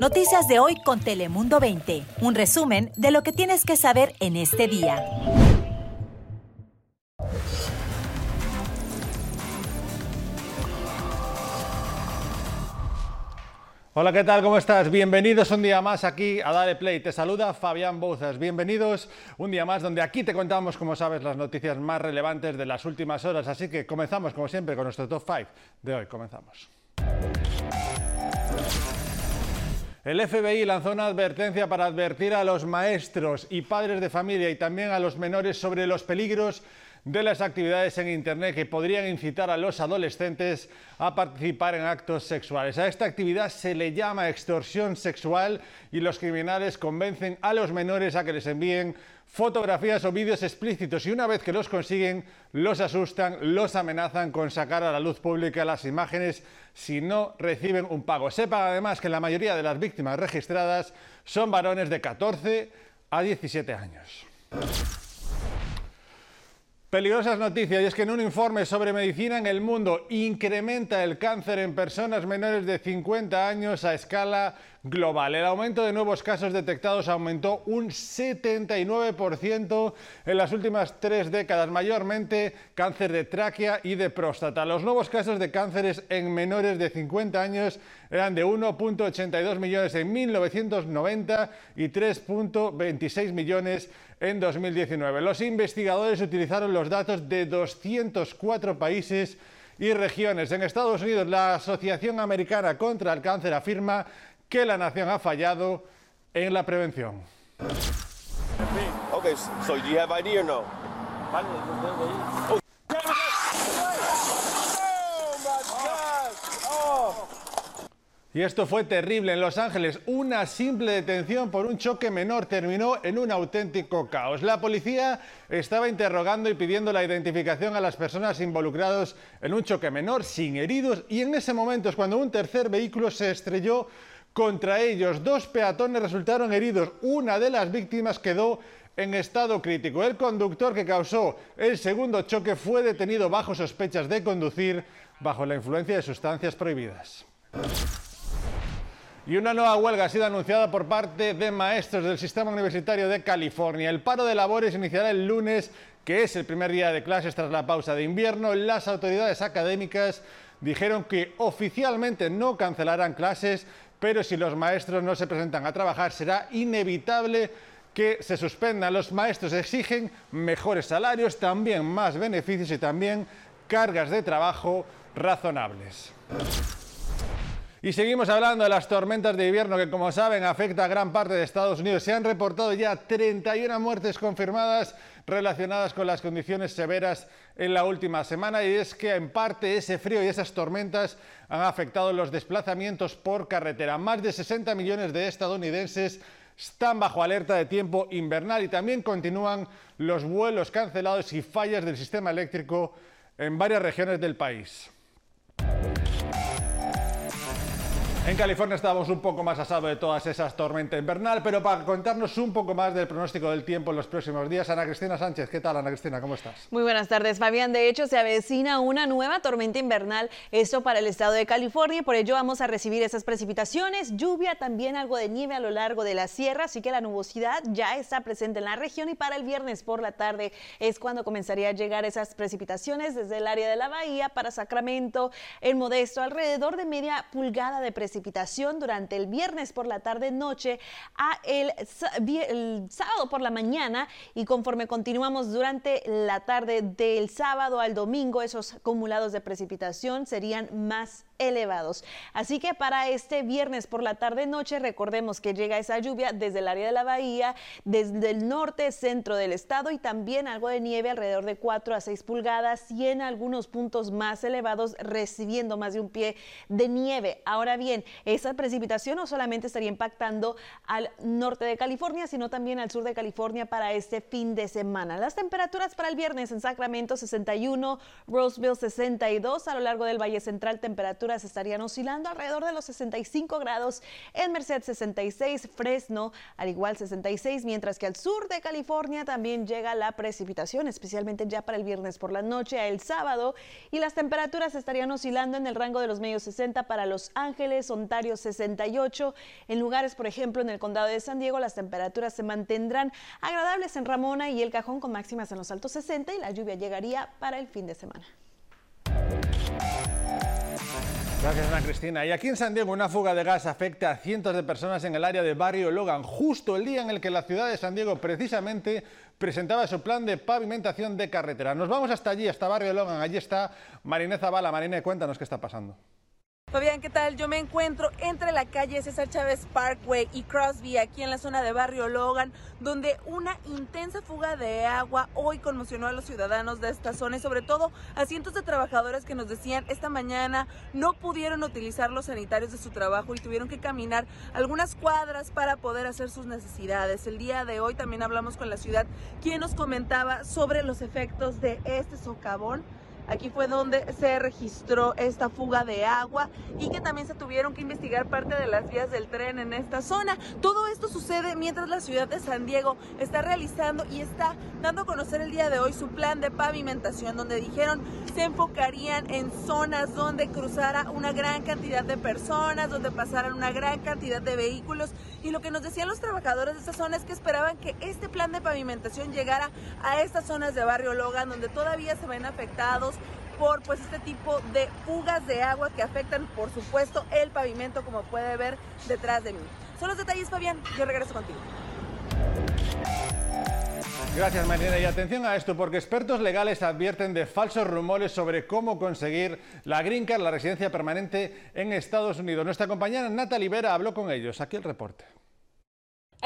Noticias de hoy con Telemundo 20. Un resumen de lo que tienes que saber en este día. Hola, ¿qué tal? ¿Cómo estás? Bienvenidos un día más aquí a Dale Play. Te saluda Fabián Bouzas. Bienvenidos un día más donde aquí te contamos, como sabes, las noticias más relevantes de las últimas horas. Así que comenzamos, como siempre, con nuestro top 5 de hoy. Comenzamos. El FBI lanzó una advertencia para advertir a los maestros y padres de familia y también a los menores sobre los peligros de las actividades en Internet que podrían incitar a los adolescentes a participar en actos sexuales. A esta actividad se le llama extorsión sexual y los criminales convencen a los menores a que les envíen fotografías o vídeos explícitos y una vez que los consiguen, los asustan, los amenazan con sacar a la luz pública las imágenes si no reciben un pago. Sepa además que la mayoría de las víctimas registradas son varones de 14 a 17 años. Peligrosas noticias, y es que en un informe sobre medicina en el mundo incrementa el cáncer en personas menores de 50 años a escala global. El aumento de nuevos casos detectados aumentó un 79% en las últimas tres décadas, mayormente cáncer de tráquea y de próstata. Los nuevos casos de cánceres en menores de 50 años eran de 1.82 millones en 1990 y 3.26 millones en 2019. Los investigadores utilizaron los datos de 204 países y regiones. En Estados Unidos, la Asociación Americana contra el Cáncer afirma que la nación ha fallado en la prevención. Okay, so do you have ID or no? Y esto fue terrible en Los Ángeles. Una simple detención por un choque menor terminó en un auténtico caos. La policía estaba interrogando y pidiendo la identificación a las personas involucradas en un choque menor sin heridos y en ese momento es cuando un tercer vehículo se estrelló contra ellos. Dos peatones resultaron heridos. Una de las víctimas quedó en estado crítico. El conductor que causó el segundo choque fue detenido bajo sospechas de conducir bajo la influencia de sustancias prohibidas. Y una nueva huelga ha sido anunciada por parte de maestros del sistema universitario de California. El paro de labores iniciará el lunes, que es el primer día de clases tras la pausa de invierno. Las autoridades académicas dijeron que oficialmente no cancelarán clases, pero si los maestros no se presentan a trabajar será inevitable que se suspendan. Los maestros exigen mejores salarios, también más beneficios y también cargas de trabajo razonables. Y seguimos hablando de las tormentas de invierno que, como saben, afecta a gran parte de Estados Unidos. Se han reportado ya 31 muertes confirmadas relacionadas con las condiciones severas en la última semana y es que en parte ese frío y esas tormentas han afectado los desplazamientos por carretera. Más de 60 millones de estadounidenses están bajo alerta de tiempo invernal y también continúan los vuelos cancelados y fallas del sistema eléctrico en varias regiones del país. En California estábamos un poco más a salvo de todas esas tormentas invernal, pero para contarnos un poco más del pronóstico del tiempo en los próximos días, Ana Cristina Sánchez. ¿Qué tal, Ana Cristina? ¿Cómo estás? Muy buenas tardes, Fabián. De hecho, se avecina una nueva tormenta invernal, esto para el estado de California, por ello vamos a recibir esas precipitaciones, lluvia, también algo de nieve a lo largo de la sierra, así que la nubosidad ya está presente en la región y para el viernes por la tarde es cuando comenzaría a llegar esas precipitaciones desde el área de la bahía para Sacramento, el Modesto, alrededor de media pulgada de precipitaciones precipitación durante el viernes por la tarde noche a el, el, sábado por la mañana y conforme continuamos durante la tarde del sábado al domingo esos acumulados de precipitación serían más elevados. Así que para este viernes por la tarde noche recordemos que llega esa lluvia desde el área de la bahía, desde el norte, centro del estado y también algo de nieve alrededor de 4 a 6 pulgadas y en algunos puntos más elevados recibiendo más de un pie de nieve. Ahora bien, esa precipitación no solamente estaría impactando al norte de California, sino también al sur de California para este fin de semana. Las temperaturas para el viernes en Sacramento 61, Roseville 62, a lo largo del Valle Central temperatura temperaturas estarían oscilando alrededor de los 65 grados, en Merced 66, Fresno al igual 66, mientras que al sur de California también llega la precipitación, especialmente ya para el viernes por la noche a el sábado, y las temperaturas estarían oscilando en el rango de los medios 60 para Los Ángeles, Ontario 68, en lugares, por ejemplo, en el condado de San Diego, las temperaturas se mantendrán agradables en Ramona y El Cajón con máximas en los altos 60 y la lluvia llegaría para el fin de semana. Gracias, Ana Cristina. Y aquí en San Diego, una fuga de gas afecta a cientos de personas en el área de Barrio Logan, justo el día en el que la ciudad de San Diego precisamente presentaba su plan de pavimentación de carretera. Nos vamos hasta allí, hasta Barrio Logan. Allí está Marine Zavala. Marine, cuéntanos qué está pasando. Fabián, ¿qué tal? Yo me encuentro entre la calle César Chávez Parkway y Crosby, aquí en la zona de Barrio Logan, donde una intensa fuga de agua hoy conmocionó a los ciudadanos de esta zona y sobre todo a cientos de trabajadores que nos decían esta mañana no pudieron utilizar los sanitarios de su trabajo y tuvieron que caminar algunas cuadras para poder hacer sus necesidades. El día de hoy también hablamos con la ciudad, quien nos comentaba sobre los efectos de este socavón Aquí fue donde se registró esta fuga de agua y que también se tuvieron que investigar parte de las vías del tren en esta zona. Todo esto sucede mientras la ciudad de San Diego está realizando y está dando a conocer el día de hoy su plan de pavimentación, donde dijeron se enfocarían en zonas donde cruzara una gran cantidad de personas, donde pasaran una gran cantidad de vehículos. Y lo que nos decían los trabajadores de esta zona es que esperaban que este plan de pavimentación llegara a estas zonas de Barrio Logan, donde todavía se ven afectados por pues este tipo de fugas de agua que afectan por supuesto el pavimento como puede ver detrás de mí. Son los detalles Fabián, yo regreso contigo. Gracias, Marina. Y atención a esto, porque expertos legales advierten de falsos rumores sobre cómo conseguir la Green Card, la residencia permanente en Estados Unidos. Nuestra compañera Natalie Vera habló con ellos. Aquí el reporte.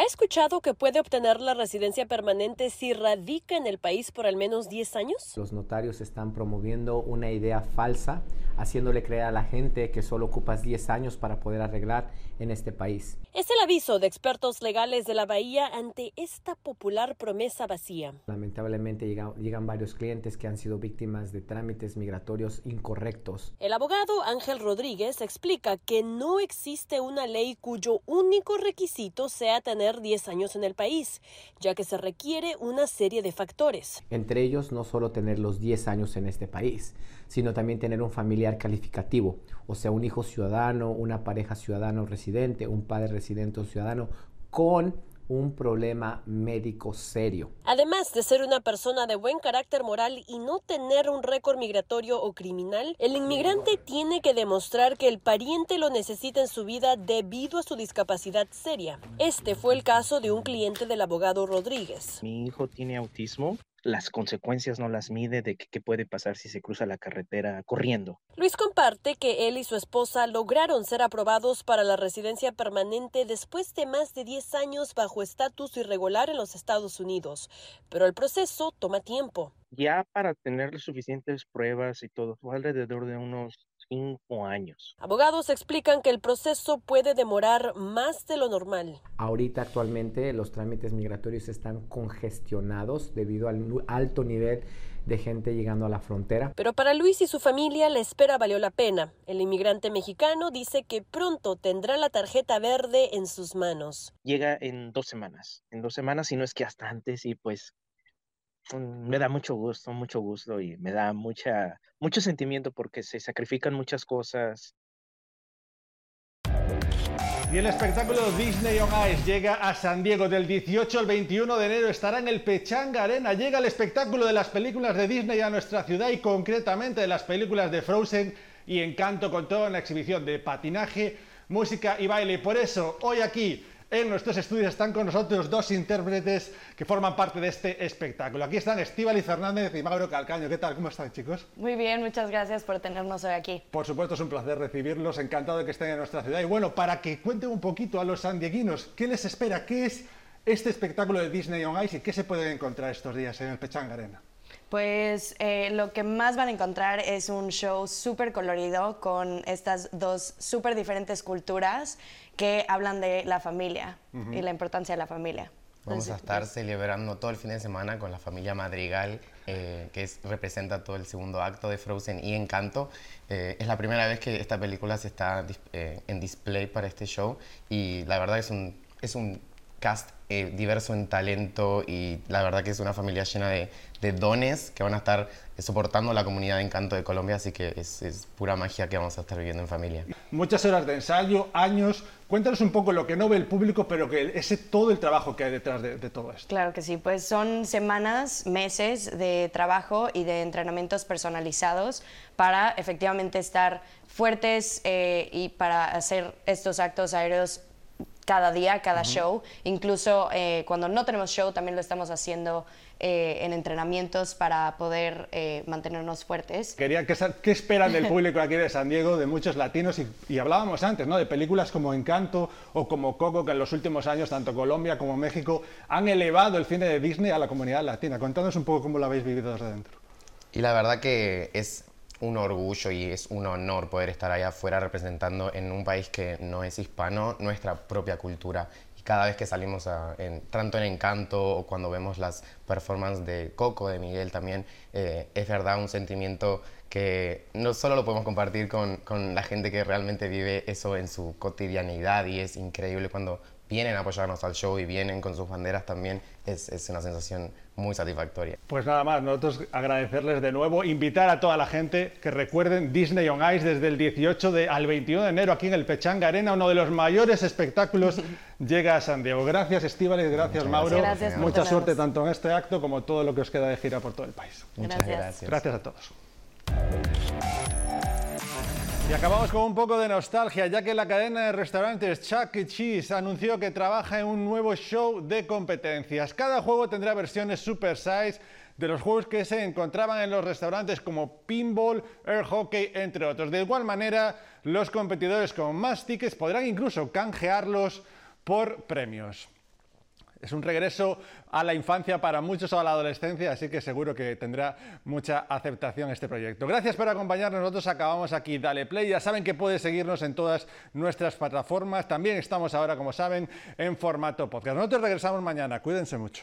¿Ha escuchado que puede obtener la residencia permanente si radica en el país por al menos 10 años? Los notarios están promoviendo una idea falsa, haciéndole creer a la gente que solo ocupas 10 años para poder arreglar en este país. Es el aviso de expertos legales de la Bahía ante esta popular promesa vacía. Lamentablemente llegan, llegan varios clientes que han sido víctimas de trámites migratorios incorrectos. El abogado Ángel Rodríguez explica que no existe una ley cuyo único requisito sea tener 10 años en el país, ya que se requiere una serie de factores. Entre ellos, no solo tener los 10 años en este país, sino también tener un familiar calificativo, o sea, un hijo ciudadano, una pareja ciudadano residente, un padre residente o ciudadano con un problema médico serio. Además de ser una persona de buen carácter moral y no tener un récord migratorio o criminal, el inmigrante tiene que demostrar que el pariente lo necesita en su vida debido a su discapacidad seria. Este fue el caso de un cliente del abogado Rodríguez. Mi hijo tiene autismo las consecuencias no las mide de qué puede pasar si se cruza la carretera corriendo. Luis comparte que él y su esposa lograron ser aprobados para la residencia permanente después de más de 10 años bajo estatus irregular en los Estados Unidos, pero el proceso toma tiempo. Ya para tener suficientes pruebas y todo, fue alrededor de unos cinco años. Abogados explican que el proceso puede demorar más de lo normal. Ahorita actualmente los trámites migratorios están congestionados debido al alto nivel de gente llegando a la frontera. Pero para Luis y su familia la espera valió la pena. El inmigrante mexicano dice que pronto tendrá la tarjeta verde en sus manos. Llega en dos semanas, en dos semanas, si no es que hasta antes, y pues me da mucho gusto, mucho gusto y me da mucha, mucho sentimiento porque se sacrifican muchas cosas. Y el espectáculo Disney on Ice llega a San Diego del 18 al 21 de enero. Estará en el Pechanga Arena. Llega el espectáculo de las películas de Disney a nuestra ciudad y concretamente de las películas de Frozen y Encanto con toda una exhibición de patinaje, música y baile. Por eso hoy aquí en nuestros estudios están con nosotros dos intérpretes que forman parte de este espectáculo. Aquí están Estíbaliz Fernández y Mauro Calcaño. ¿Qué tal? ¿Cómo están, chicos? Muy bien, muchas gracias por tenernos hoy aquí. Por supuesto, es un placer recibirlos. Encantado de que estén en nuestra ciudad. Y bueno, para que cuenten un poquito a los sandieguinos, ¿qué les espera? ¿Qué es este espectáculo de Disney on Ice y qué se pueden encontrar estos días en el Pechanga Arena? Pues eh, lo que más van a encontrar es un show súper colorido con estas dos súper diferentes culturas que hablan de la familia y la importancia de la familia. Vamos a estar celebrando todo el fin de semana con la familia Madrigal, eh, que es, representa todo el segundo acto de Frozen y Encanto. Eh, es la primera vez que esta película se está en display para este show y la verdad es un, es un cast diverso en talento y la verdad que es una familia llena de, de dones que van a estar soportando la comunidad de Encanto de Colombia, así que es, es, pura magia que vamos a estar viviendo en familia. Muchas horas de ensayo, años. Cuéntanos un poco lo que no ve el público, pero que ese todo el trabajo que hay detrás de, de todo esto. Claro que sí, pues son semanas, meses de trabajo y de entrenamientos personalizados para efectivamente estar fuertes eh, y para hacer estos actos aéreos cada día, cada show. Incluso eh, cuando no tenemos show también lo estamos haciendo eh, en entrenamientos para poder eh, mantenernos fuertes. Quería, ¿qué, ¿qué, esperan del público aquí de San Diego, de muchos latinos? Y, y, hablábamos antes, ¿no? De películas como Encanto o como Coco, que en los últimos años tanto Colombia como México han elevado el cine de Disney a la comunidad latina. Contándonos un poco cómo lo habéis vivido desde dentro. Y la verdad que es un orgullo y es un honor poder estar allá afuera representando en un país que no es hispano nuestra propia cultura. Y cada vez que salimos, a, en, tanto en Encanto o cuando vemos las performances de Coco, de Miguel también, eh, es verdad un sentimiento que no solo lo podemos compartir con, con la gente que realmente vive eso en su cotidianidad y es increíble cuando vienen a apoyarnos al show y vienen con sus banderas también, es, es, una sensación muy satisfactoria. Pues nada más, nosotros agradecerles de nuevo, invitar a toda la gente que recuerden Disney on Ice desde el 18 de, al 21 de enero aquí en el Pechanga Arena, uno de los mayores espectáculos llega a San Diego. Gracias Estíbales, gracias Muchas Mauro, gracias mucha suerte tanto en este acto como todo lo que os queda de gira por todo el país. Muchas gracias. Gracias a todos. Y acabamos con un poco de nostalgia, ya que la cadena de restaurantes Chuck E. Cheese anunció que trabaja en un nuevo show de competencias. Cada juego tendrá versiones super size de los juegos que se encontraban en los restaurantes como pinball, air hockey, entre otros. De igual manera, los competidores con más tickets podrán incluso canjearlos por premios. Es un regreso a la infancia para muchos o a la adolescencia, así que seguro que tendrá mucha aceptación este proyecto. Gracias por acompañarnos. Nosotros acabamos aquí Dale Play. Ya saben que puedes seguirnos en todas nuestras plataformas. También estamos ahora, como saben, en formato podcast. Nosotros regresamos mañana. Cuídense mucho.